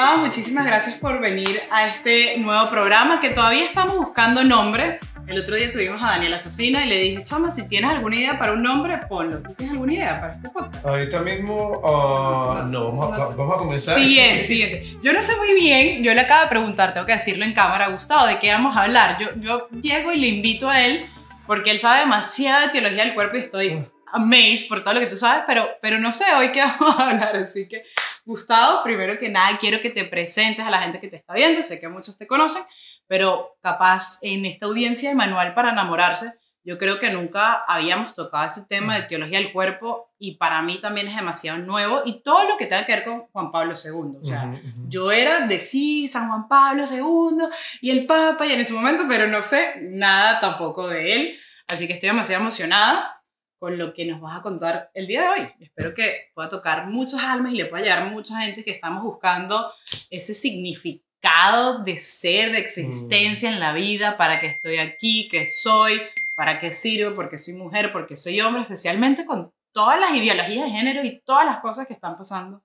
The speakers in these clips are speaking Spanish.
Muchísimas gracias por venir a este nuevo programa que todavía estamos buscando nombre. El otro día tuvimos a Daniela Sofina y le dije, chama, si tienes alguna idea para un nombre, ponlo. ¿Tú tienes alguna idea para este podcast? Ahorita mismo, uh, no, vamos, a, vamos a comenzar. Siguiente, siguiente. Yo no sé muy bien, yo le acabo de preguntar, tengo que decirlo en cámara, Gustavo, ¿de qué vamos a hablar? Yo, yo llego y le invito a él porque él sabe demasiado de teología del cuerpo y estoy amazed por todo lo que tú sabes, pero, pero no sé hoy qué vamos a hablar, así que Gustavo, primero que nada, quiero que te presentes a la gente que te está viendo, sé que muchos te conocen, pero capaz en esta audiencia de Manual para enamorarse, yo creo que nunca habíamos tocado ese tema de teología del cuerpo y para mí también es demasiado nuevo y todo lo que tenga que ver con Juan Pablo II. O sea, yo era de sí, San Juan Pablo II y el Papa y en ese momento, pero no sé nada tampoco de él. Así que estoy demasiado emocionada con lo que nos vas a contar el día de hoy. Espero que pueda tocar muchas almas y le pueda llegar a mucha gente que estamos buscando ese significado de ser, de existencia en la vida, para que estoy aquí, que soy, para qué sirvo, porque soy mujer, porque soy hombre, especialmente con todas las ideologías de género y todas las cosas que están pasando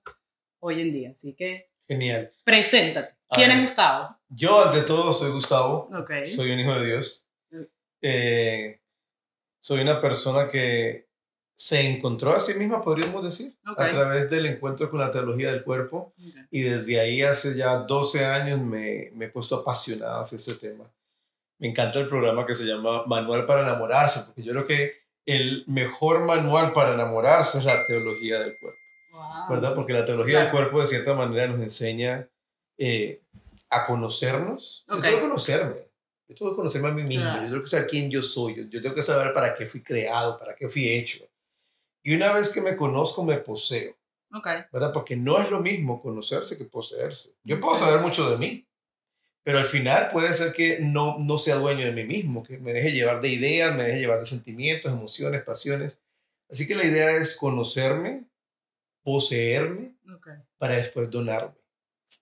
hoy en día. Así que... Genial. Preséntate. ¿Quién es Gustavo? Yo, ante todo, soy Gustavo. Okay. Soy un hijo de Dios. Eh, soy una persona que se encontró a sí misma, podríamos decir, a través del encuentro con la teología del cuerpo. Y desde ahí, hace ya 12 años, me, me he puesto apasionado hacia ese tema. Me encanta el programa que se llama Manual para enamorarse, porque yo creo que el mejor manual para enamorarse es la teología del cuerpo. ¿Verdad? Porque la teología del cuerpo, de cierta manera, nos enseña eh, a conocernos. Yo tengo que conocerme. Yo tengo que conocerme a mí mismo, yo tengo que saber quién yo soy, yo, tengo que saber para qué fui creado, para qué fui hecho. Y una vez que me conozco, me poseo. Okay. ¿Verdad? Porque no es lo mismo conocerse que poseerse. Yo puedo saber mucho de mí, pero al final puede ser que no, no sea dueño de mí mismo, que me deje llevar de ideas, me deje llevar de sentimientos, emociones, pasiones. Así que la idea es conocerme, poseerme, para después donarme.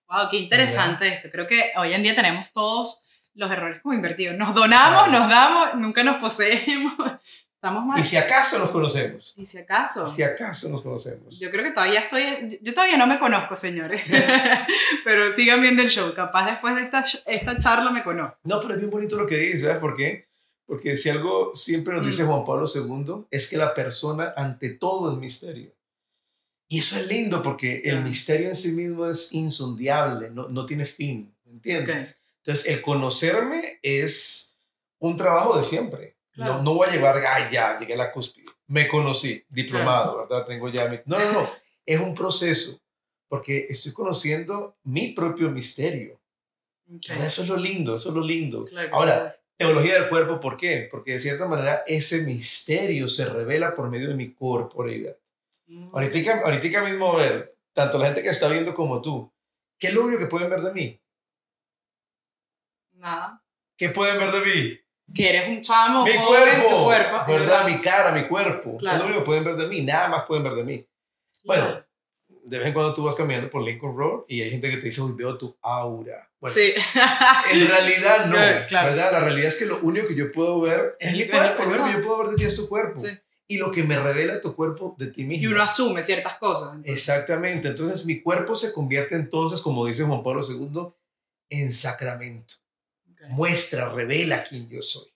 Wow, qué interesante esto. Creo que hoy en día tenemos todos los errores como invertidos. Nos donamos, nos damos, nunca nos poseemos. Estamos mal. Y si acaso nos conocemos. Y si acaso. Si acaso nos conocemos. Yo creo que todavía estoy, yo todavía no me conozco, señores. pero sigan viendo el show. Capaz después de esta, esta charla me conozco. No, pero es bien bonito lo que dices, ¿sabes por qué? Porque si algo siempre nos dice mm. Juan Pablo II es que la persona ante todo es misterio. Y eso es lindo porque el misterio en sí mismo es insondiable, no, no tiene fin, ¿entiendes? Entonces, el conocerme es un trabajo de siempre. No, no voy a llevar, ay, ya, llegué a la cúspide. Me conocí, diplomado, ¿verdad? Tengo ya mi... No, no, no. Es un proceso, porque estoy conociendo mi propio misterio. Eso es lo lindo, eso es lo lindo. Ahora, teología del cuerpo, ¿por qué? Porque de cierta manera ese misterio se revela por medio de mi corporeidad. Mm. Ahorita, ahorita mismo, a ver, tanto la gente que está viendo como tú, ¿qué es lo único que pueden ver de mí? ¿Qué pueden ver de mí? Que eres un chamo. Mi cuerpo. Tu cuerpo. ¿Verdad? Mi cara, mi cuerpo. Claro. Es lo único que pueden ver de mí. Nada más pueden ver de mí. Bueno, de vez en cuando tú vas caminando por Lincoln Road y hay gente que te dice, uy, veo tu aura. Bueno, sí. en realidad no. ¿Verdad? La realidad es que lo único que yo puedo ver es, mi cuerpo. Lo único que yo puedo ver de ti es tu cuerpo. Sí. Y lo que me revela tu cuerpo de ti mismo. Y uno asume ciertas cosas. Exactamente. Entonces mi cuerpo se convierte entonces, como dice Juan Pablo II, en sacramento muestra, revela quién yo soy.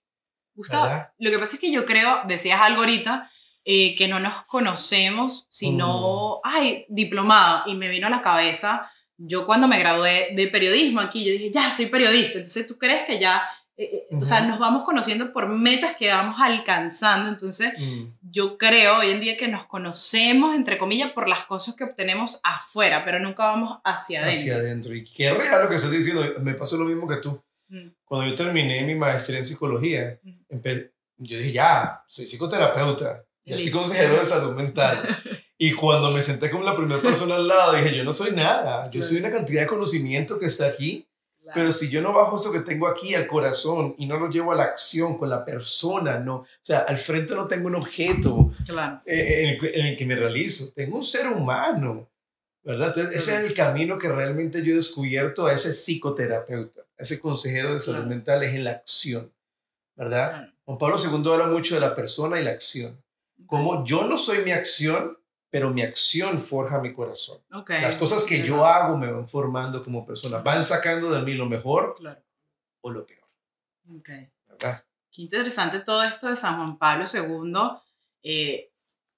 Gustavo, lo que pasa es que yo creo, decías algo ahorita, eh, que no nos conocemos, sino, mm. ay, diplomado, y me vino a la cabeza, yo cuando me gradué de periodismo aquí, yo dije, ya, soy periodista, entonces tú crees que ya, eh, eh, o sea, nos vamos conociendo por metas que vamos alcanzando, entonces mm. yo creo hoy en día que nos conocemos, entre comillas, por las cosas que obtenemos afuera, pero nunca vamos hacia adentro. Hacia adentro, y qué real lo que estás diciendo, me pasó lo mismo que tú Mm. Cuando yo terminé mi maestría en psicología, yo dije, ya, soy psicoterapeuta, y así consejero de salud mental. Y cuando me senté como la primera persona al lado, dije, yo no soy nada, yo soy una cantidad de conocimiento que está aquí, pero si yo no bajo eso que tengo aquí al corazón y no lo llevo a la acción con la persona, no, o sea, al frente no tengo un objeto eh, en, el, que me realizo, tengo un ser humano, ¿verdad? Entonces, ese es el camino que realmente yo he descubierto a ese psicoterapeuta ese consejero de salud mental es en la acción, ¿verdad? Juan Pablo II habla mucho de la persona y la acción. Como yo no soy mi acción, pero mi acción forja mi corazón. Okay. Las cosas que yo hago me van formando como persona, van sacando de mí lo mejor Claro. o lo peor. Okay. ¿verdad? Qué interesante todo esto de San Juan Pablo II, eh,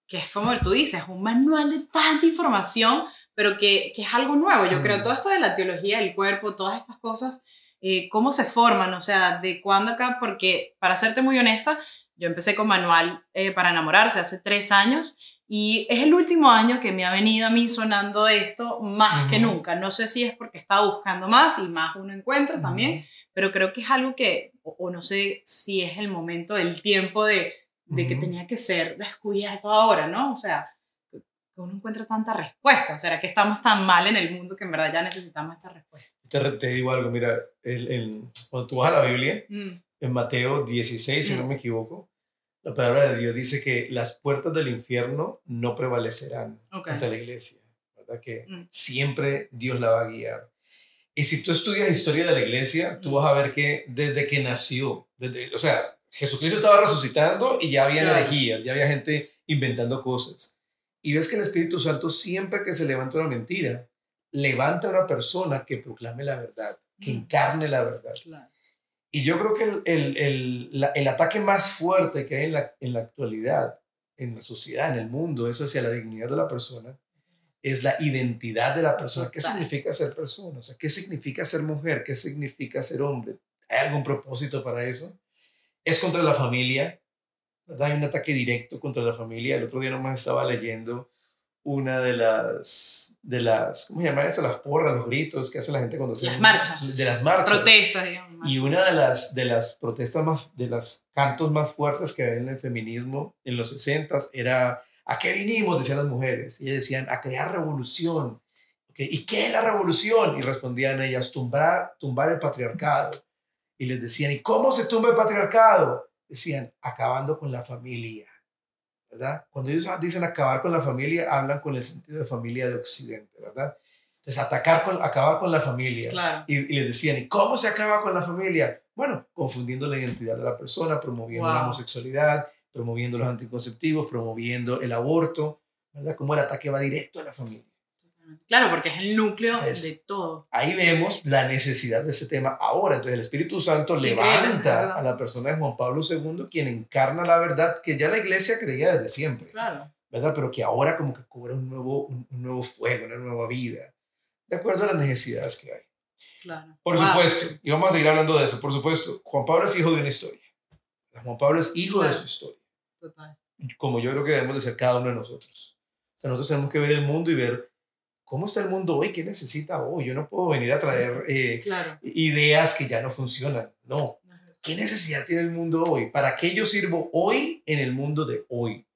que es como tú dices, un manual de tanta información, pero que, que es algo nuevo. Yo creo Mm. todo esto de la teología del cuerpo, todas estas cosas, eh, cómo se forman, o sea, de cuándo acá, porque para serte muy honesta, yo empecé con manual eh, para enamorarse hace tres años y es el último año que me ha venido a mí sonando esto más que Ujú. nunca. No sé si es porque estaba buscando más y más uno encuentra también, pero creo que es algo que, o, o no sé si es el momento del tiempo de, de que Ujú. tenía que ser descubierto ahora, ¿no? O sea, que que uno encuentra tanta respuesta. O sea, que estamos tan mal en el mundo que en verdad ya necesitamos esta respuesta. Te, te digo algo, mira, el, el- cuando tú vas a la Biblia, Mm, en Mateo 16, si no Mm. me equivoco, la palabra de Dios dice que las puertas del infierno no prevalecerán ok. ante la iglesia, ¿verdad? Que Mm. siempre Dios la va a guiar. Y si tú estudias historia de la iglesia, tú Mm. vas a ver que desde que nació, desde, o sea, Jesucristo estaba resucitando y ya había Claro. herejías, ya había gente inventando cosas. Y ves que el Espíritu Santo siempre que se levanta una mentira, levanta a una persona que proclame la verdad, que encarne la verdad. Claro. Y yo creo que el, el, el, la- el ataque más fuerte que hay en la, en la actualidad, en la sociedad, en el mundo, es hacia la dignidad de la persona, es la identidad de la persona. ¿Qué significa ser persona? O sea, ¿qué significa ser mujer? ¿Qué significa ser hombre? ¿Hay algún propósito para eso? Es contra la familia, ¿verdad? Hay un ataque directo contra la familia. El otro día nomás estaba leyendo una de las, de las, ¿cómo se llama eso? Las porras, los gritos que hace la gente cuando se... Las marchas. De las marchas. Protestas, digamos. Y una de las, de las protestas más, de los cantos más fuertes que había en el feminismo en los 60 era, ¿a qué vinimos? Decían las mujeres. Y decían, a crear revolución. ¿Y qué es la revolución? Y respondían ellas, tumbar, tumbar el patriarcado. Y les decían, ¿y cómo se tumba el patriarcado? Decían, acabando con la familia. ¿Verdad? Cuando ellos dicen acabar con la familia, hablan con el sentido de familia de Occidente, ¿verdad? Entonces, atacar con, acabar con la familia. Claro. Y, y les decían, ¿y cómo se acaba con la familia? Bueno, confundiendo la identidad de la persona, promoviendo la homosexualidad, promoviendo los anticonceptivos, promoviendo el aborto, ¿verdad? Como el ataque va directo a la familia. Claro, porque es el núcleo Es- de todo. Ahí vemos la necesidad de ese tema ahora. Entonces el Espíritu Santo levanta a la persona de Juan Pablo II, quien encarna la verdad que ya la iglesia creía desde siempre, Claro. ¿verdad? Pero que ahora como que cobra un nuevo, un, un nuevo fuego, una nueva vida, de acuerdo a las necesidades que hay. Claro. Por Wow. supuesto, y vamos a seguir hablando de eso, por supuesto, Juan Pablo es hijo de una historia. Juan Pablo es hijo de Claro. su historia, Total. como yo creo que debemos de ser cada uno de nosotros. O sea, nosotros tenemos que ver el mundo y ver cómo está el mundo hoy, qué necesita hoy. Yo no puedo venir a traer eh, Claro. ideas que ya no funcionan, no. ¿Qué necesidad tiene el mundo hoy? ¿Para qué yo sirvo hoy en el mundo de hoy?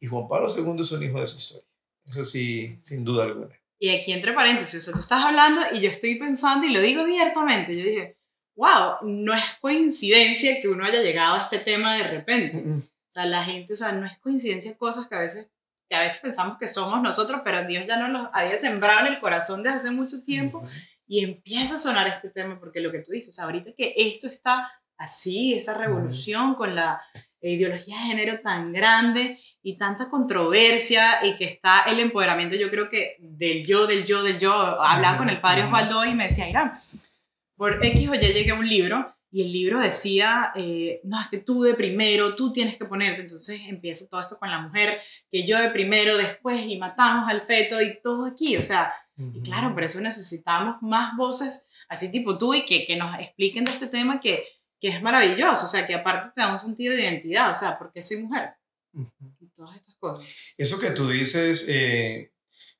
Y Juan Pablo II es un hijo de su historia. Eso sí, sin duda alguna. Y aquí entre paréntesis, o sea, tú estás hablando y yo estoy pensando y lo digo abiertamente. Yo dije, wow, no es coincidencia que uno haya llegado a este tema de repente. Mm, mm. O sea, la gente, o sea, no es coincidencia cosas que a veces, que a veces pensamos que somos nosotros, pero Dios ya nos los había sembrado en el corazón desde hace mucho tiempo y empieza a sonar este tema porque lo que tú dices, ahorita que esto está así, esa revolución con la ideología de género tan grande y tanta controversia y que está el empoderamiento, yo creo que del yo, del yo, del yo, hablaba con el padre. Osvaldo y me decía, Irán, por X o Y llegué a un libro y el libro decía, eh, no, es que tú de primero, tú tienes que ponerte, entonces empieza todo esto con la mujer, que yo de primero, después y matamos al feto y todo aquí, o sea, y claro, por eso necesitamos más voces así tipo tú y que, que nos expliquen de este tema que, que es maravilloso, o sea, que aparte te da un sentido de identidad, o sea, porque soy mujer Ujú. y todas estas cosas. Eso que tú dices eh,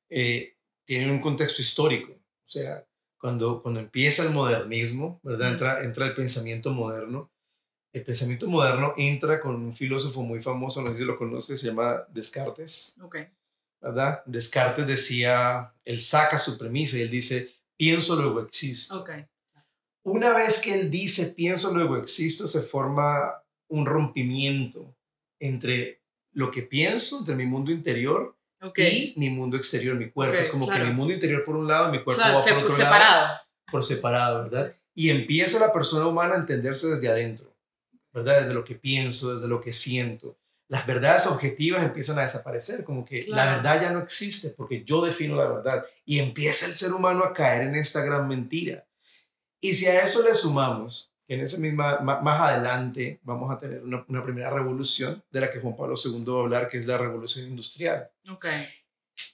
eh, tiene un contexto histórico. O sea, cuando, cuando empieza el modernismo, ¿verdad? Entra, entra el pensamiento moderno. El pensamiento moderno entra con un filósofo muy famoso, no sé si lo conoces, se llama Descartes, ¿verdad? Descartes decía, él saca su premisa y él dice, pienso, luego existo. Una vez que él dice, pienso, luego existo, se forma un rompimiento entre lo que pienso, entre mi mundo interior ok. y mi mundo exterior, mi cuerpo. Ok, es como claro. que mi mundo interior por un lado, mi cuerpo Claro, va por otro lado, separado. por separado, ¿verdad? Y empieza la persona humana a entenderse desde adentro, ¿verdad? Desde lo que pienso, desde lo que siento. las verdades objetivas empiezan a desaparecer, como que la Claro. verdad ya no existe porque yo defino la verdad y empieza el ser humano a caer en esta gran mentira. Y si a eso le sumamos que en ese misma, ma- más adelante vamos a tener una, una primera revolución de la que Juan Pablo II va a hablar, que es la revolución industrial. Ok.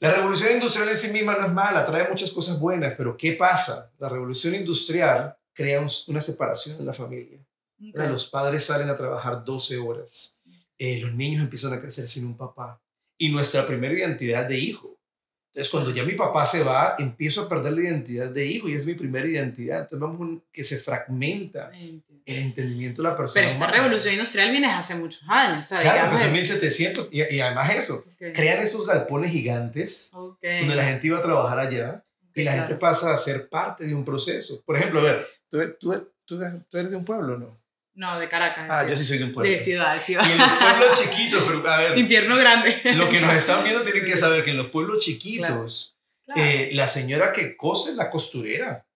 La revolución industrial en sí misma no es mala, trae muchas cosas buenas, pero ¿qué pasa? La revolución industrial crea un- una separación en la familia. Los padres salen a trabajar 12 horas, eh, los niños empiezan a crecer sin un papá y nuestra primera identidad de hijo. Entonces, cuando ya mi papá se va, empiezo a perder la identidad de hijo y es mi primera identidad. Entonces, vamos un- que se fragmenta el entendimiento de la persona. Pero esta humana. revolución industrial viene hace muchos años. O sea, Claro, pues en el- 1700 y, y además eso, Ok. crean esos galpones gigantes Ok. donde la gente iba a trabajar allá y la Claro. gente pasa a ser parte de un proceso. Por ejemplo, a ver, ¿tú, tú, tú, tú eres de un pueblo no? No, de Caracas. Ah, yo sí soy de un pueblo. De ciudad, de ciudad. Y en los pueblos chiquitos, pero a ver, Infierno grande. lo que nos están viendo tienen que saber que en los pueblos chiquitos, Claro. eh, la señora que cose es la costurera.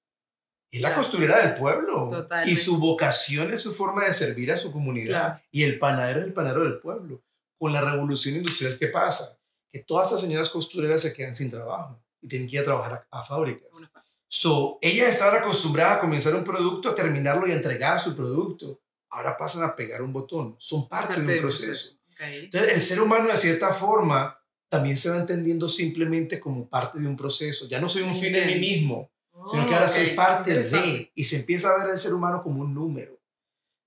Es la Claro. costurera del pueblo. Totalmente. Y su vocación es su forma de servir a su comunidad. Y el panadero es el panadero del pueblo. Con la revolución industrial, ¿qué pasa? Que todas estas señoras costureras se quedan sin trabajo y tienen que ir a trabajar a, a fábricas. Una So, ellas estaban acostumbradas a comenzar un producto, a terminarlo y a entregar su producto. Ahora pasan a pegar un botón. Son parte, parte de un del proceso. Ok. Entonces, el ser humano, de cierta forma, también se va entendiendo simplemente como parte de un proceso. Ya no soy un fin en mí mismo, sino que ahora soy Ok, parte de. Y se empieza a ver al ser humano como un número.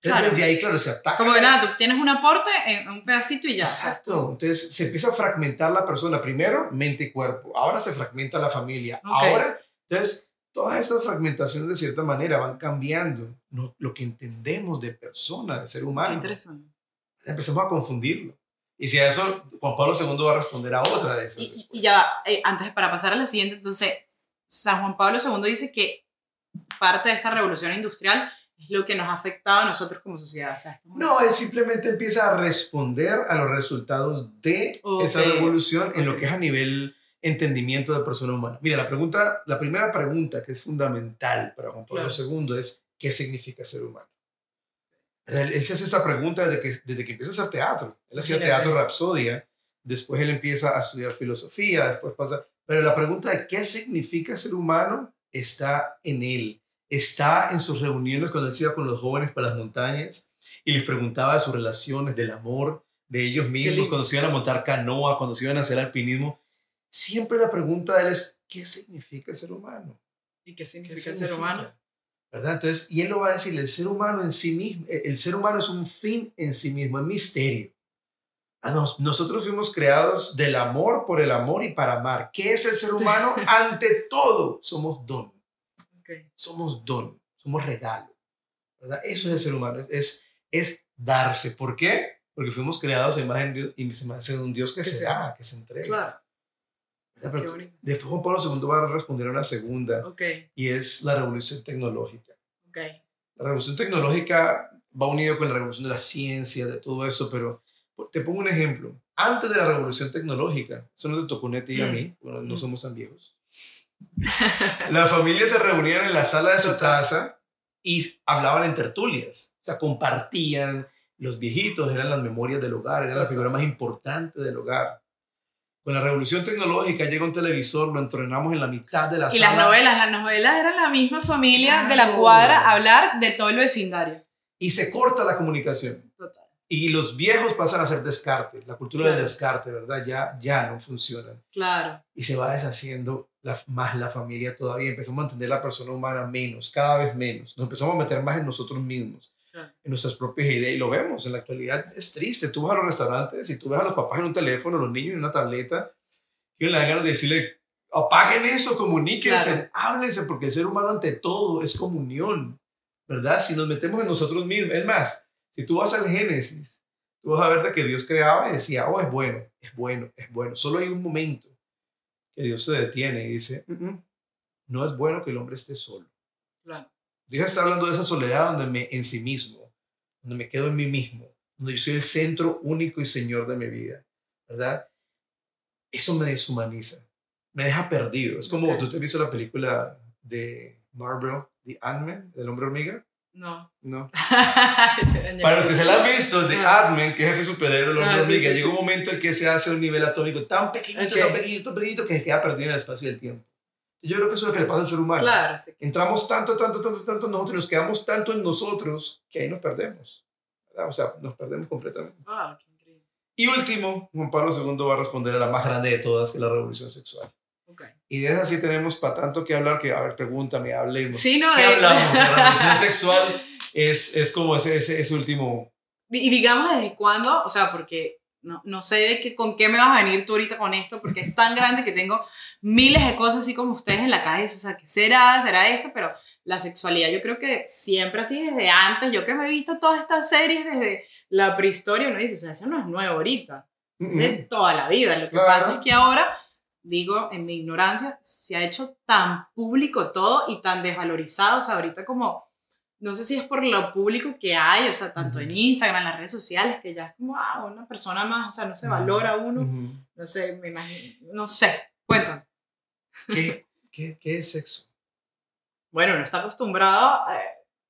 Entonces, Claro. desde ahí, claro, se ataca. Como que nada, tú tienes un aporte en un pedacito y ya. Exacto. Entonces, se empieza a fragmentar la persona. Primero, mente y cuerpo. Ahora se fragmenta la familia. Ok. Ahora, entonces, todas estas fragmentaciones, de cierta manera, van cambiando ¿no? lo que entendemos de persona, de ser Qué humano. interesante. Empezamos a confundirlo. Y si a eso Juan Pablo II va a responder a otra de esas. Y, y ya eh, antes para pasar a la siguiente, entonces, San Juan Pablo II dice que parte de esta revolución industrial es lo que nos ha afectado a nosotros como sociedad. O sea, No, él simplemente empieza a responder a los resultados de Ok. esa revolución en lo que es a nivel entendimiento de persona humana. Mira, la pregunta, la primera pregunta que es fundamental para Juan Pablo II es ¿qué significa ser humano? Él, él se hace esta pregunta desde que, desde que empieza a hacer teatro. Él hacía teatro Rapsodia, después él empieza a estudiar filosofía, después pasa... Pero la pregunta de qué significa ser humano está en él. Está en sus reuniones cuando él se iba con los jóvenes para las montañas y les preguntaba de sus relaciones, del amor, de ellos mismos, cuando se iban a montar canoa, cuando se iban a hacer alpinismo. Siempre la pregunta de él es, ¿qué significa ser humano? ¿Y qué ¿Qué significa el significa? ser humano? ¿Verdad? Entonces, y él lo va a decir, el ser humano en sí mismo, eh, el ser humano es un fin en sí mismo, es misterio. Ah, nos- Nosotros fuimos creados del amor por el amor y para amar. ¿Qué es el ser humano? Ante todo, somos don. Somos don, somos regalo. ¿verdad? Eso es el ser humano, es, es, darse. ¿Por qué? Porque fuimos creados en imagen de, y semejanza de un Dios que, Que se se da, que se entrega. Claro. ¿verdad? Qué Pero bonito. Después Juan Pablo II va a responder a una segunda Ok. y es la revolución tecnológica. Ok. La revolución tecnológica va unido con la revolución de la ciencia, de todo eso, pero te pongo un ejemplo. Antes de la revolución tecnológica, eso no te tocó a ti y a Mm. mí, bueno, no Mm. somos tan viejos. Las familias se reunían en la sala de su casa y hablaban en tertulias, o sea, compartían. Los viejitos eran las memorias del hogar, era la figura más importante del hogar. Con la revolución tecnológica llega un televisor, lo entrenamos en la mitad de la Y sala. las novelas, las novelas eran la misma familia de la cuadra hablar de todo el vecindario. Y se corta la comunicación. Total. Y los viejos pasan a ser descarte, la cultura del Claro. descarte, ¿verdad? Ya, ya no funcionan. Claro. Y se va deshaciendo la- más la familia todavía. Empezamos a entender la persona humana menos, cada vez menos. Nos empezamos a meter más en nosotros mismos. En nuestras propias ideas. Y lo vemos, en la actualidad es triste. Tú vas a los restaurantes y tú ves a los papás en un teléfono, los niños en una tableta, y le dan ganas de decirle, apaguen eso, comuníquense, Claro. háblense, porque el ser humano ante todo es comunión, ¿verdad? Si nos metemos en nosotros mismos, es más, si tú vas al Génesis, tú vas a ver de que Dios creaba y decía, oh, es bueno, es bueno, es bueno. Solo hay un momento que Dios se detiene y dice, "Mm, mm, no es bueno que el hombre esté solo. Claro. Dios está hablando de esa soledad donde me en sí mismo, donde me quedo en mí mismo, donde yo soy el centro único y señor de mi vida, ¿verdad? Eso me deshumaniza, me deja perdido. Es como Ok. tú te has visto la película de Marvel, The Ant-Man, del hombre hormiga. No. No. Para los que se la han visto, de. Adman, que es ese superhéroe, los Ah, sí, hormiga, sí, llega un momento en que se hace un nivel atómico tan pequeñito, tan pequeñito, tan pequeñito, que se queda perdido en el espacio y el tiempo. Yo creo que eso es lo que le pasa al ser humano. Claro, sí. Entramos tanto, tanto, tanto, tanto en nosotros, y nos quedamos tanto en nosotros, que ahí nos perdemos. ¿verdad? O sea, nos perdemos completamente. Wow, qué increíble. Y último, Juan Pablo II va a responder a la más grande de todas, que es la revolución sexual. Ok. Y de esas sí tenemos para tanto que hablar, que, a ver, pregúntame, hablemos. Sí, no, ¿Qué de- hablamos? La revolución sexual es, es como ese, ese, ese último... Y digamos desde cuándo, o sea, porque no, no sé de qué, con qué me vas a venir tú ahorita con esto, porque es tan grande que tengo miles de cosas así como ustedes en la cabeza, o sea, ¿qué será? ¿Será esto? Pero la sexualidad yo creo que siempre así desde antes, yo que me he visto todas estas series desde la prehistoria, uno dice, o sea, eso no es nuevo ahorita, de toda la vida. Lo que Claro. pasa es que ahora, digo, en mi ignorancia, se ha hecho tan público todo y tan desvalorizado. O sea, ahorita como, no sé si es por lo público que hay, o sea, tanto en Ujú. Instagram, en las redes sociales, que ya es como, ah, una persona más, o sea, no se valora uno. Ujú. No sé, me imagino, no sé, cuéntame. ¿Qué, qué, qué es sexo? Bueno, uno está acostumbrado, eh,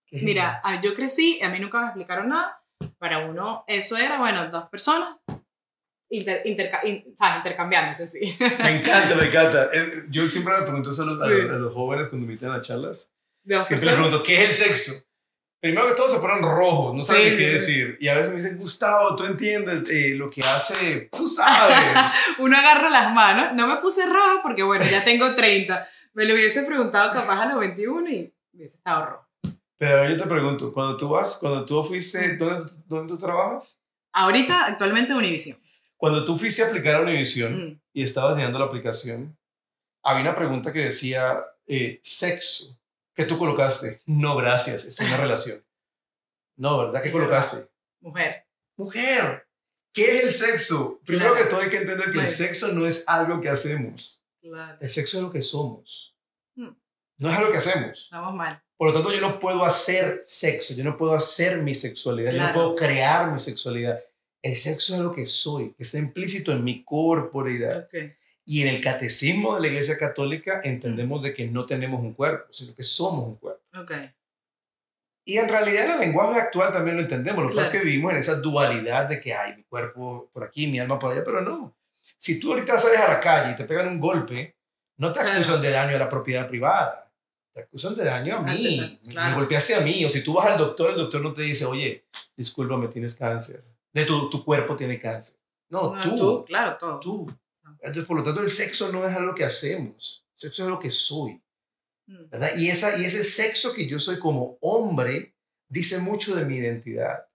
¿Qué es mira, ah, yo crecí, a mí nunca me explicaron nada. Para uno, eso era, bueno, dos personas inter- interca- in- ¿sabes? intercambiándose, sí. Me encanta, me encanta. Yo siempre le pregunto eso a los, a Sí. a los jóvenes cuando me invitan a charlas. Dos Siempre les pregunto, ¿qué es el sexo? Primero que todo se ponen rojos, no saben Sí, qué decir. Y a veces me dicen, Gustavo, tú entiendes eh, lo que hace, tú sabes. uno agarra las manos. No me puse roja porque, bueno, ya tengo 30. Me lo hubiese preguntado capaz a los 21 y hubiese estado rojo. Pero yo te pregunto, cuando tú vas, cuando tú fuiste, ¿dónde, dónde tú trabajas? Ahorita, actualmente, Univision. Cuando tú fuiste a aplicar a Univision Mm. y estabas llenando la aplicación, había una pregunta que decía eh, sexo. ¿Qué tú colocaste? No, gracias, estoy en una relación. No, ¿verdad? ¿Qué colocaste? Mujer. Mujer. ¿Qué es el sexo? Primero Claro. que todo hay que entender que el Claro. sexo no es algo que hacemos. Claro. El sexo es lo que somos. Mm. No es algo que hacemos. Estamos mal. Por lo tanto, yo no puedo hacer sexo, yo no puedo hacer mi sexualidad, yo no puedo crear mi sexualidad. El sexo es lo que soy, que está implícito en mi corporeidad. Ok. Y en el catecismo de la Iglesia Católica entendemos de que no tenemos un cuerpo, sino que somos un cuerpo. Ok. Y en realidad en el lenguaje actual también lo entendemos. Lo que pasa es Claro. que vivimos en esa dualidad de que hay mi cuerpo por aquí, mi alma por allá, pero no. Si tú ahorita sales a la calle y te pegan un golpe, no te Claro. acusan de daño a la propiedad privada. Te acusan de daño a mí. Claro. Me golpeaste a mí. O si tú vas al doctor, el doctor no te dice, oye, discúlpame, tienes cáncer. De tu, tu cuerpo tiene cáncer. No, No, tú. tú, claro, todo. Tú. Entonces, por lo tanto, el sexo no es algo que hacemos. El sexo es lo que soy. Mm. ¿verdad? Y, esa, y ese sexo que yo soy como hombre dice mucho de mi identidad.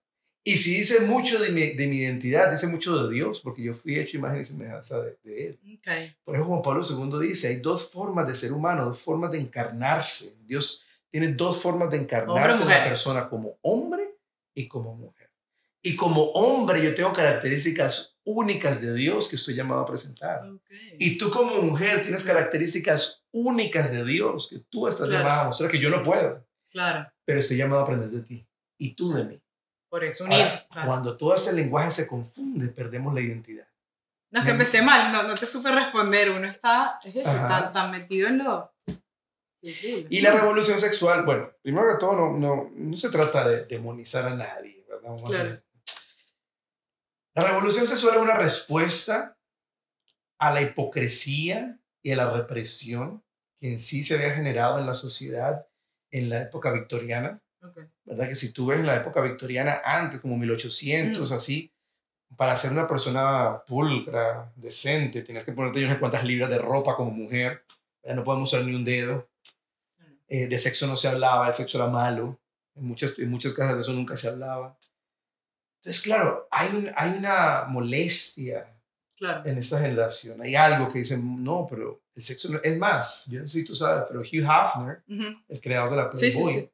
Y si dice mucho de mi, de mi identidad, dice mucho de Dios, porque yo fui hecho imagen y semejanza de, de Él. Ok. Por eso Juan Pablo II dice, hay dos formas de ser humano, dos formas de encarnarse. Dios tiene dos formas de encarnarse en la persona, como hombre y como mujer. Y como hombre yo tengo características únicas de Dios que estoy llamado a presentar. Ok. Y tú como mujer tienes características únicas de Dios que tú estás Claro. llamada a mostrar que yo no puedo, Claro. pero estoy llamado a aprender de ti y tú de mí. Por eso Ahora, unirse. claro. Cuando todo este lenguaje se confunde, perdemos la identidad. No, es que empecé mal, no, no te supe responder. Uno está, es eso, tan, tan metido en lo. Y la revolución sexual, bueno, primero que todo, no, no, no se trata de demonizar a nadie, ¿verdad? Vamos a Claro. La revolución sexual es una respuesta a la hipocresía y a la represión que en sí se había generado en la sociedad en la época victoriana. Ok. ¿verdad? Que si tú ves en la época victoriana, antes, como 1800, Mm. así, para ser una persona pulcra, decente, tienes que ponerte unas cuantas libras de ropa como mujer, ¿verdad? no podemos usar ni un dedo. Eh, de sexo no se hablaba, el sexo era malo. En muchas, en muchas casas de eso nunca se hablaba. Entonces, claro, hay, un- hay una molestia Claro. en esta generación. Hay algo que dicen, no, pero el sexo no... Es más, yo no sé si tú sabes, pero Hugh Hefner, Ujú. el creador de la Sí, sí, Playboy, sí.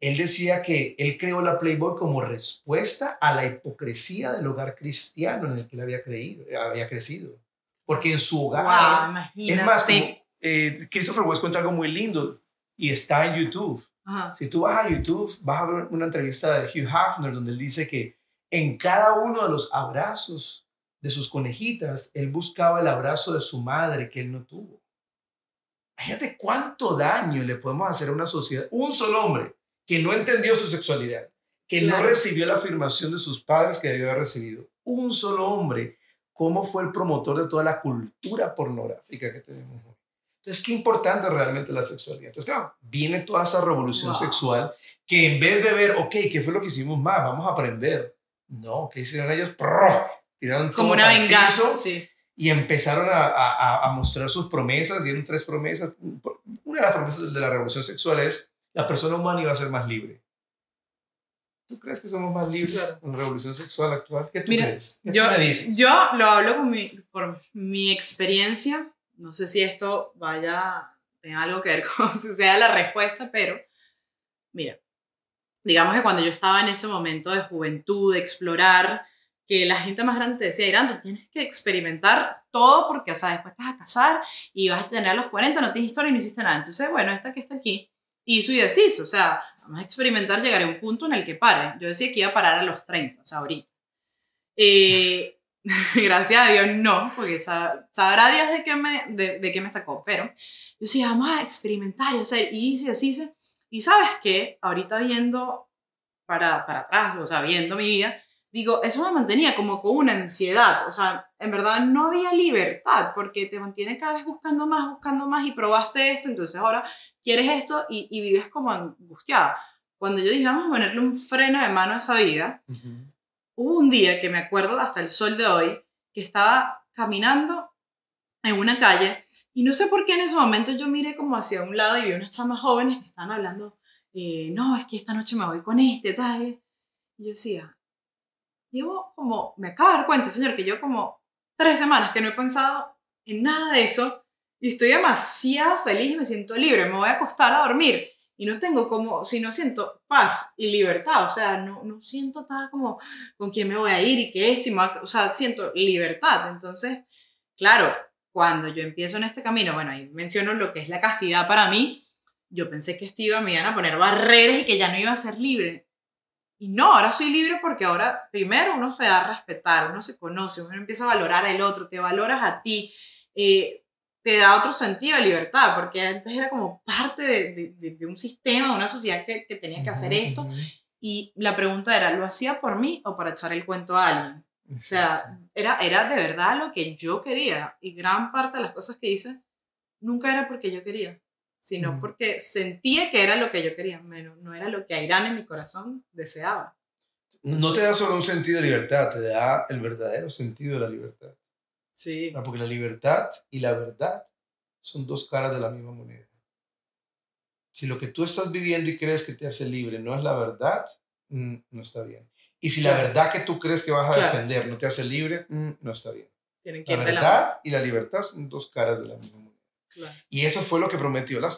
él decía que él creó la Playboy como respuesta a la hipocresía del hogar cristiano en el que él había, creído, había crecido. Porque en su hogar, Wow, imagínate. es más, como, eh, Christopher West cuenta algo muy lindo y está en YouTube. Ajá. Si tú vas a YouTube, vas a ver una entrevista de Hugh Hefner donde él dice que en cada uno de los abrazos de sus conejitas, él buscaba el abrazo de su madre que él no tuvo. Imagínate cuánto daño le podemos hacer a una sociedad. Un solo hombre que no entendió su sexualidad, que no recibió la afirmación de sus padres que debió haber recibido. Un solo hombre, ¿cómo fue el promotor de toda la cultura pornográfica que tenemos hoy? Entonces, qué importante realmente la sexualidad. Entonces, claro, viene toda esa revolución sexual que en vez de ver, ok, ¿qué fue lo que hicimos más? Vamos a aprender. No, ¿qué hicieron ellos? Tiraron Como una venganza, sí. Y empezaron a, a, a, mostrar sus promesas, dieron tres promesas. Una de las promesas de la revolución sexual es la persona humana iba a ser más libre. ¿Tú crees que somos más libres en la revolución sexual actual? ¿Qué tú crees? yo, yo lo hablo mi, por mi experiencia. No sé si esto vaya, tenga algo que ver con si sea la respuesta, pero mira, digamos que cuando yo estaba en ese momento de juventud, de explorar, que la gente más grande te decía, Irán, tú tienes que experimentar todo porque, o sea, después te vas a casar y vas a tener a los 40, no tienes historia y no hiciste nada. Entonces, bueno, esta que está aquí hizo y deshizo, o sea, vamos a experimentar, llegaré a un punto en el que pare. Yo decía que iba a parar a los 30, o sea, ahorita. Eh, gracias a Dios no, porque sabrá Dios de qué, me, de, de qué me sacó, pero yo decía, vamos a experimentar, o sea, y hice, así, y sabes qué, ahorita viendo para, para atrás, o sea, viendo mi vida, digo, eso me mantenía como con una ansiedad, o sea, en verdad no había libertad, porque te mantiene cada vez buscando más, buscando más, y probaste esto, entonces ahora quieres esto y, y vives como angustiada. Cuando yo dije, vamos a ponerle un freno de mano a esa vida, hubo un día que me acuerdo hasta el sol de hoy, que estaba caminando en una calle y no sé por qué en ese momento yo miré como hacia un lado y vi unas chamas jóvenes que estaban hablando, eh, no, es que esta noche me voy con este, tal. Y yo decía, llevo como, me acabo de dar cuenta, señor, que yo como tres semanas que no he pensado en nada de eso y estoy demasiado feliz y me siento libre, me voy a acostar a dormir y no tengo como, si no siento paz y libertad, o sea, no, no siento nada como con quién me voy a ir y que esto, y o sea, siento libertad. Entonces, claro, cuando yo empiezo en este camino, bueno, ahí menciono lo que es la castidad para mí, yo pensé que iba, me iban a poner barreras y que ya no iba a ser libre. Y no, ahora soy libre porque ahora primero uno se da a respetar, uno se conoce, uno empieza a valorar al otro, te valoras a ti. Eh, te da otro sentido de libertad, porque antes era como parte de, de, un sistema, de una sociedad que, que tenía que hacer esto. Y la pregunta era, ¿lo hacía por mí o para echar el cuento a alguien? O sea, era, era de verdad lo que yo quería. Y gran parte de las cosas que hice nunca era porque yo quería, sino porque sentía que era lo que yo quería, pero no era lo que Irán en mi corazón deseaba. No te da solo un sentido de libertad, te da el verdadero sentido de la libertad. Sí. Porque la libertad y la verdad son dos caras de la misma moneda. Si lo que tú estás viviendo y crees que te hace libre no es la verdad, mm, no está bien. Y si la verdad que tú crees que vas a defender no te hace libre, mm, no está bien. la verdad y la libertad son dos caras de la misma moneda. Y eso fue lo que prometió la,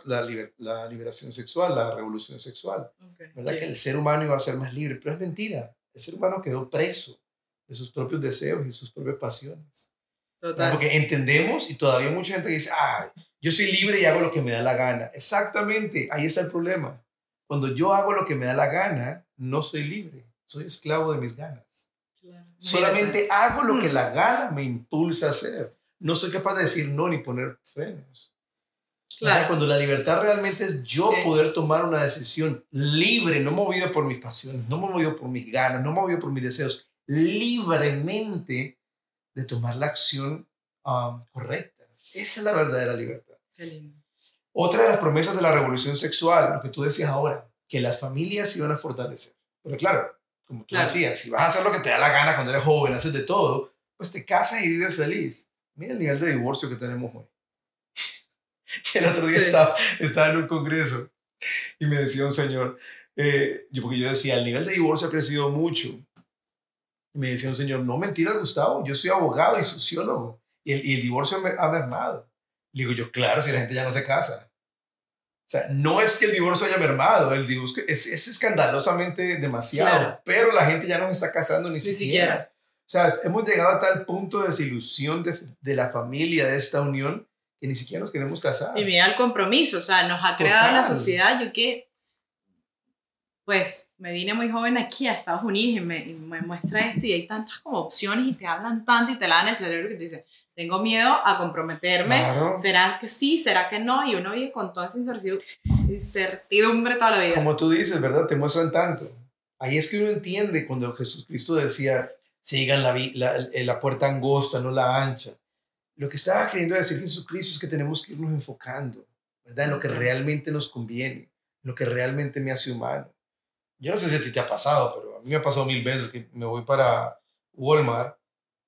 la, liberación sexual, la revolución sexual. ¿Verdad? Que el ser humano iba a ser más libre, pero es mentira. El ser humano quedó preso de sus propios deseos y sus propias pasiones. Porque entendemos y todavía mucha gente dice, ah, yo soy libre y hago lo que me da la gana. Exactamente, ahí está el problema. Cuando yo hago lo que me da la gana, no soy libre, soy esclavo de mis ganas. Solamente hago lo que mm. la gana me impulsa a hacer. No soy capaz de decir no ni poner frenos. Claro. Cuando la libertad realmente es yo poder tomar una decisión libre, no movido por mis pasiones, no movido por mis ganas, no movido por mis deseos, libremente de tomar la acción um, correcta. Esa es la verdadera libertad. Otra de las promesas de la revolución sexual, lo que tú decías ahora, que las familias se iban a fortalecer. Pero claro, como tú decías, si vas a hacer lo que te da la gana cuando eres joven, haces de todo, pues te casas y vives feliz. Mira el nivel de divorcio que tenemos hoy. el otro día estaba, estaba, en un congreso y me decía un señor, eh, yo, porque yo decía, el nivel de divorcio ha crecido mucho me decía un señor, no mentiras, Gustavo, yo soy abogado y sociólogo y el, y el divorcio ha mermado. Le digo yo, claro, si la gente ya no se casa. O sea, no es que el divorcio haya mermado, el divorcio es, es escandalosamente demasiado, pero la gente ya no se está casando ni, siquiera. O sea, hemos llegado a tal punto de desilusión de, de, la familia, de esta unión, que ni siquiera nos queremos casar. Y mira el compromiso, o sea, nos ha creado la sociedad, yo que pues me vine muy joven aquí a Estados Unidos y me, y me muestra esto y hay tantas como opciones y te hablan tanto y te lavan el cerebro que tú dices, tengo miedo a comprometerme, Claro. ¿será que sí? ¿Será que no? Y uno vive con toda esa incertidu- incertidumbre toda la vida. Como tú dices, ¿verdad? Te muestran tanto. Ahí es que uno entiende cuando Jesucristo decía, sigan la, la, la puerta angosta, no la ancha. Lo que estaba queriendo decir Jesucristo es que tenemos que irnos enfocando, ¿verdad? En lo que realmente nos conviene, en lo que realmente me hace humano. Yo no sé si a ti te ha pasado, pero a mí me ha pasado mil veces que me voy para Walmart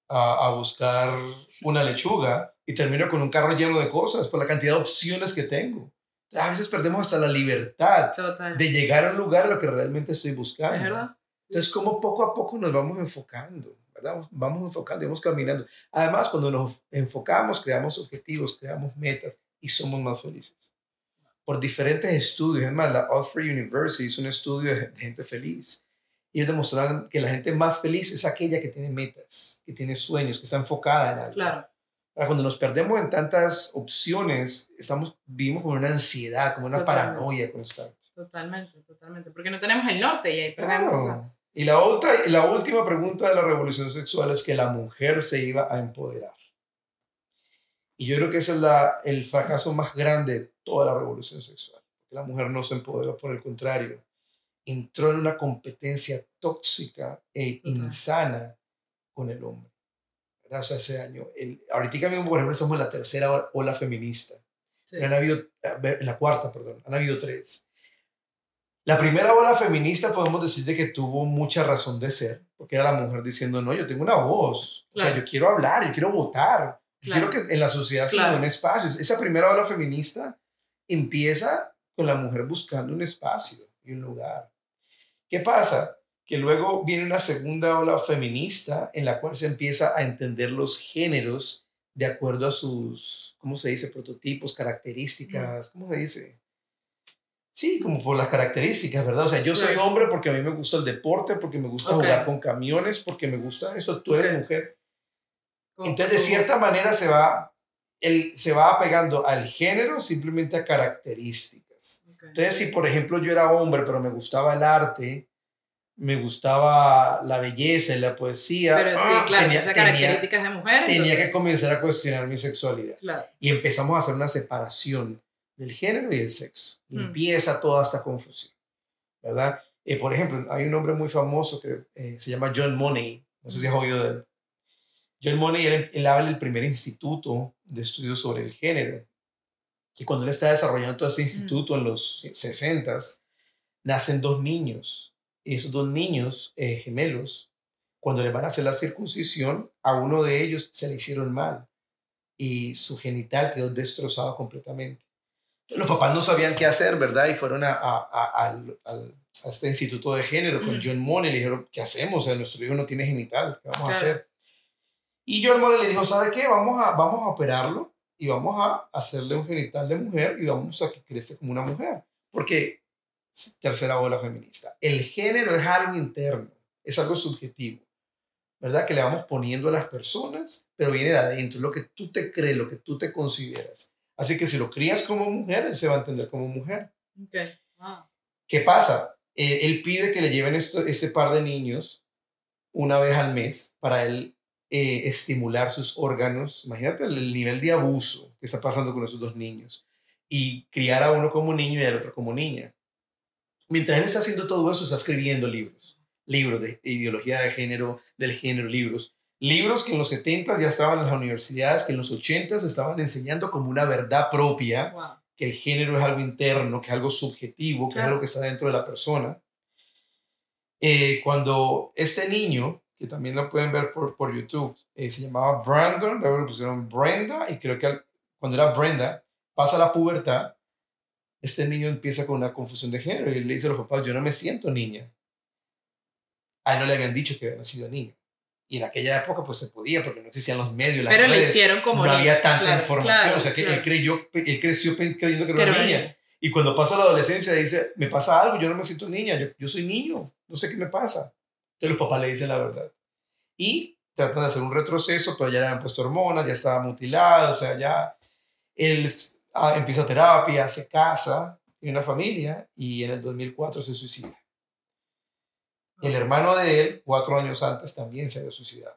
a, a buscar una lechuga y termino con un carro lleno de cosas por la cantidad de opciones que tengo. A veces perdemos hasta la libertad Total. de llegar a un lugar a lo que realmente estoy buscando. ¿Es verdad? Entonces, como poco a poco nos vamos enfocando, ¿verdad? Vamos enfocando y vamos caminando. Además, cuando nos enfocamos, creamos objetivos, creamos metas y somos más felices. Por diferentes estudios, es más, la Oxford University hizo un estudio de, gente feliz. Y ellos demostraron que la gente más feliz es aquella que tiene metas, que tiene sueños, que está enfocada en algo. Claro. Ahora, cuando nos perdemos en tantas opciones, estamos, vivimos con una ansiedad, como una Totalmente. paranoia constante. Totalmente, totalmente. Porque no tenemos el norte y ahí perdemos. Claro. Y la, otra, la última pregunta de la revolución sexual es que la mujer se iba a empoderar. Y yo creo que ese es la, el fracaso más grande de toda la revolución sexual. La mujer no se empoderó, por el contrario, entró en una competencia tóxica e Total. insana con el hombre. ¿verdad? O sea, ese año, el, ahorita mismo, por ejemplo, estamos en la tercera ola feminista. sí. Han habido, en la cuarta, perdón, han habido tres. La primera ola feminista podemos decir de que tuvo mucha razón de ser, porque era la mujer diciendo, no, yo tengo una voz, o sea, Claro. yo quiero hablar, yo quiero votar, yo Claro. quiero que en la sociedad se me Claro. den espacios. Esa primera ola feminista empieza con la mujer buscando un espacio y un lugar. ¿Qué pasa? Que luego viene una segunda ola feminista en la cual se empieza a entender los géneros de acuerdo a sus, ¿cómo se dice? Prototipos, características, ¿cómo se dice? Sí, como por las características, ¿verdad? O sea, yo soy Claro. hombre porque a mí me gusta el deporte, porque me gusta Ok. jugar con camiones, porque me gusta eso, tú eres Ok. mujer. Entonces, de cierta manera se va, el, se va apegando al género simplemente a características. Ok. Entonces, si por ejemplo yo era hombre, pero me gustaba el arte, me gustaba la belleza y la poesía, Pero sí, ah, claro, tenía, esas tenía- características de mujer. tenía entonces- que comenzar a cuestionar mi sexualidad. Claro. Y empezamos a hacer una separación del género y el sexo. Y Mm. empieza toda esta confusión, ¿verdad? Eh, por ejemplo, hay un hombre muy famoso que eh, se llama John Money, no sé si has oído de él. John Money, él, él habla del primer instituto de estudios sobre el género. Y cuando él está desarrollando todo este instituto en los 60s, nacen dos niños. Y esos dos niños eh, gemelos, cuando le van a hacer la circuncisión, a uno de ellos se le hicieron mal y su genital quedó destrozado completamente. Los papás no sabían qué hacer, ¿verdad? Y fueron a, a- a- a este instituto de género con Ujú. John Money y le dijeron, ¿qué hacemos? O sea, nuestro hijo no tiene genital, ¿qué vamos a Claro. hacer? Y John Money le dijo, ¿sabe qué? Vamos a, vamos a operarlo y vamos a hacerle un genital de mujer y vamos a que crezca como una mujer. Porque, tercera ola feminista, el género es algo interno, es algo subjetivo, ¿verdad? Que le vamos poniendo a las personas, pero viene de adentro, lo que tú te crees, lo que tú te consideras. Así que si lo crías como mujer, él se va a entender como mujer. Ok. Ah, ¿Qué pasa? Eh, él pide que le lleven esto, este par de niños una vez al mes para él eh, estimular sus órganos. Imagínate el, el nivel de abuso que está pasando con esos dos niños. Y criar a uno como niño y al otro como niña. Mientras él está haciendo todo eso, está escribiendo libros. Libros de ideología de género, del género, libros. Libros que en los 70 ya estaban en las universidades, que en los 80 estaban enseñando como una verdad propia wow. que el género es algo interno, que es algo subjetivo, que es algo que está dentro de la persona. Eh, cuando este niño, que también lo pueden ver por, por YouTube, eh, se llamaba Brandon, luego le pusieron Brenda, y creo que al- cuando era Brenda, pasa la pubertad, este niño empieza con una confusión de género y le dice a los papás, yo no me siento niña. A él no le habían dicho que había nacido niño. Y en aquella época pues se podía porque no existían los medios, las Pero le redes hicieron como no había tanta Claro, información, claro, o sea que claro. él, creyó, él creció creyendo que era una niña. niña. Y cuando pasa la adolescencia dice, me pasa algo, yo no me siento niña, yo, yo soy niño, no sé qué me pasa. Entonces los papás le dicen la verdad. Y tratan de hacer un retroceso, pero ya le habían puesto hormonas, ya estaba mutilado, o sea, ya él ah, empieza terapia, se casa, tiene una familia y en el 2004 se suicida. El hermano de él, cuatro años antes, también se había suicidado.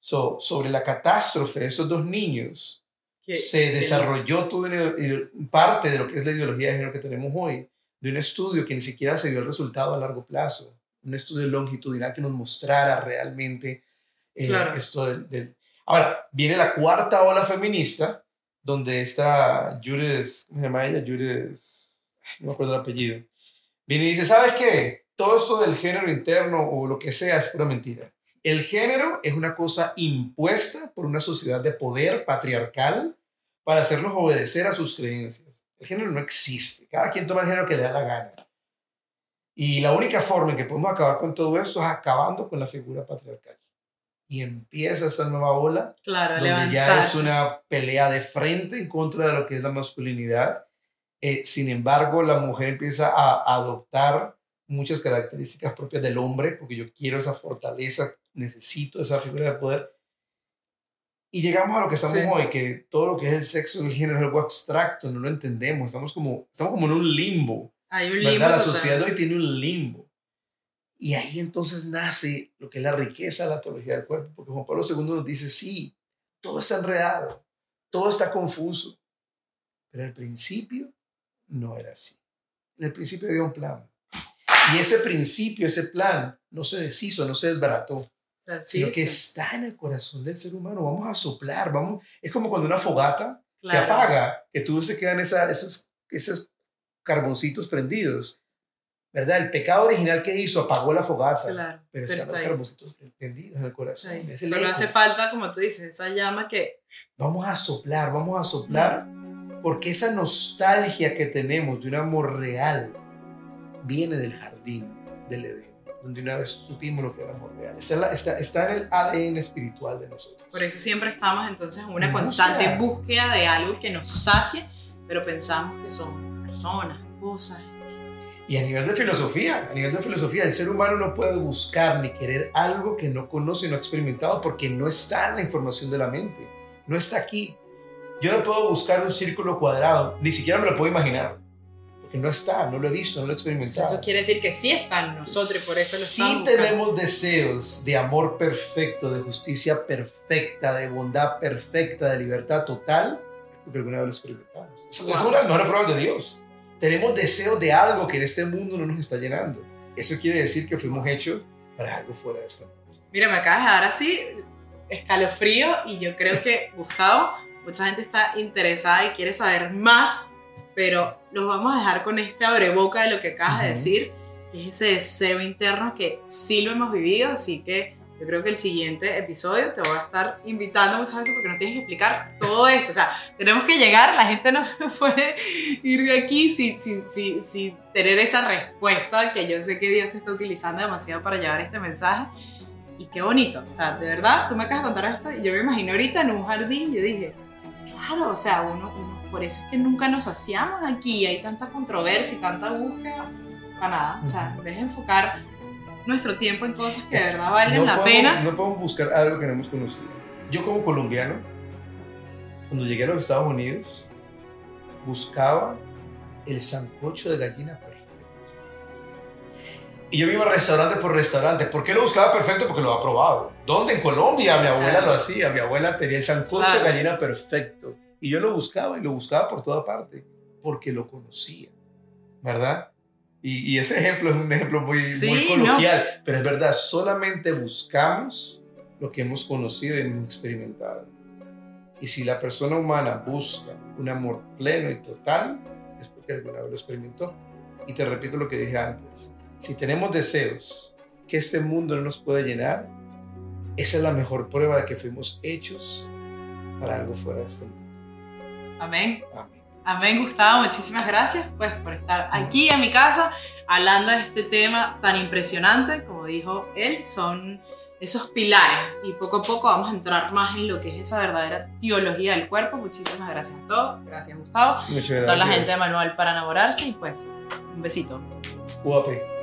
So, sobre la catástrofe de esos dos niños, se desarrolló toda parte de lo que es la ideología de género que tenemos hoy, de un estudio que ni siquiera se dio el resultado a largo plazo, un estudio longitudinal que nos mostrara realmente eh, esto del, Ahora, viene la cuarta ola feminista, donde está Judith, ¿cómo se llama ella? Judith, no me acuerdo el apellido. Viene y dice, ¿sabes qué? Todo esto del género interno o lo que sea es pura mentira. El género es una cosa impuesta por una sociedad de poder patriarcal para hacerlos obedecer a sus creencias. El género no existe. Cada quien toma el género que le da la gana. Y la única forma en que podemos acabar con todo esto es acabando con la figura patriarcal. Y empieza esa nueva ola, claro, donde ya es una pelea de frente en contra de lo que es la masculinidad. Eh, sin embargo, la mujer empieza a adoptar muchas características propias del hombre, porque yo quiero esa fortaleza, necesito esa figura de poder. Y llegamos a lo que estamos hoy, que todo lo que es el sexo el género es algo abstracto, no lo entendemos, estamos como, estamos como en un limbo. Hay un limbo. La sociedad hoy tiene un limbo. Y ahí entonces nace lo que es la riqueza de la teología del cuerpo, porque Juan Pablo II nos dice, sí, todo está enredado, todo está confuso, pero al principio no era así. En el principio había un plan. Y ese principio, ese plan, no se deshizo, no se desbarató, sino que está en el corazón del ser humano. Vamos a soplar, vamos. Es como cuando una fogata se apaga, que tú se quedan esa, esos, esos carboncitos prendidos. ¿Verdad? El pecado original que hizo apagó la fogata, pero, están los carboncitos prendidos en el corazón. Solo hace falta, como tú dices, esa llama que... Vamos a soplar, vamos a soplar, porque esa nostalgia que tenemos de un amor real, viene del jardín del Edén, donde una vez supimos lo que era amor real. Está, está, está en el ADN espiritual de nosotros. Por eso siempre estamos entonces en una constante búsqueda. de algo que nos sacie, pero pensamos que son personas, cosas. Y a nivel de filosofía, a nivel de filosofía, el ser humano no puede buscar ni querer algo que no conoce y no ha experimentado porque no está en la información de la mente, no está aquí. Yo no puedo buscar un círculo cuadrado, ni siquiera me lo puedo imaginar porque no está, no lo he visto, no lo he experimentado. Eso quiere decir que sí está en nosotros por eso lo Sí tenemos deseos de amor perfecto, de justicia perfecta, de bondad perfecta, de libertad total, porque alguna vez lo experimentamos. Wow. Es una de las mejores pruebas de Dios. Tenemos deseos de algo que en este mundo no nos está llenando. Eso quiere decir que fuimos hechos para algo fuera de esta mundo. Mira, me acabas de dar así escalofrío y yo creo que, Gustavo, mucha gente está interesada y quiere saber más pero los vamos a dejar con este abreboca de lo que acabas de decir, que es ese deseo interno que sí lo hemos vivido, así que yo creo que el siguiente episodio te voy a estar invitando muchas veces porque nos tienes que explicar todo esto. O sea, tenemos que llegar, la gente no se puede ir de aquí sin, sin, sin, sin tener esa respuesta que yo sé que Dios te está utilizando demasiado para llevar este mensaje. Y qué bonito, o sea, de verdad, tú me acabas de contar esto y yo me imagino ahorita en un jardín y yo dije, claro, o sea, uno, uno por eso es que nunca nos hacíamos aquí, hay tanta controversia y tanta búsqueda, para nada. O sea, en vez de enfocar nuestro tiempo en cosas que de verdad valen la pena. No podemos buscar algo que no hemos conocido. Yo como colombiano, cuando llegué a los Estados Unidos, buscaba el sancocho de gallina perfecto. Y yo iba restaurante por restaurante. ¿Por qué lo buscaba perfecto? Porque lo había probado. ¿Dónde? En Colombia. Mi abuela lo hacía. Mi abuela tenía el sancocho de gallina perfecto. Y yo lo buscaba y lo buscaba por toda parte, porque lo conocía, ¿verdad? Y, ese ejemplo es un ejemplo muy, muy coloquial, pero es verdad, solamente buscamos lo que hemos conocido y hemos experimentado. Y si la persona humana busca un amor pleno y total, es porque alguna vez lo experimentó. Y te repito lo que dije antes, si tenemos deseos que este mundo no nos puede llenar, esa es la mejor prueba de que fuimos hechos para algo fuera de este mundo. Amén. Amén. Gustavo. Muchísimas gracias pues, por estar aquí en mi casa hablando de este tema tan impresionante. Como dijo él, son esos pilares y poco a poco vamos a entrar más en lo que es esa verdadera teología del cuerpo. Muchísimas gracias a todos. Gracias, Gustavo. Muchas gracias. A toda la gente de Manual para enamorarse y pues un besito. Guape.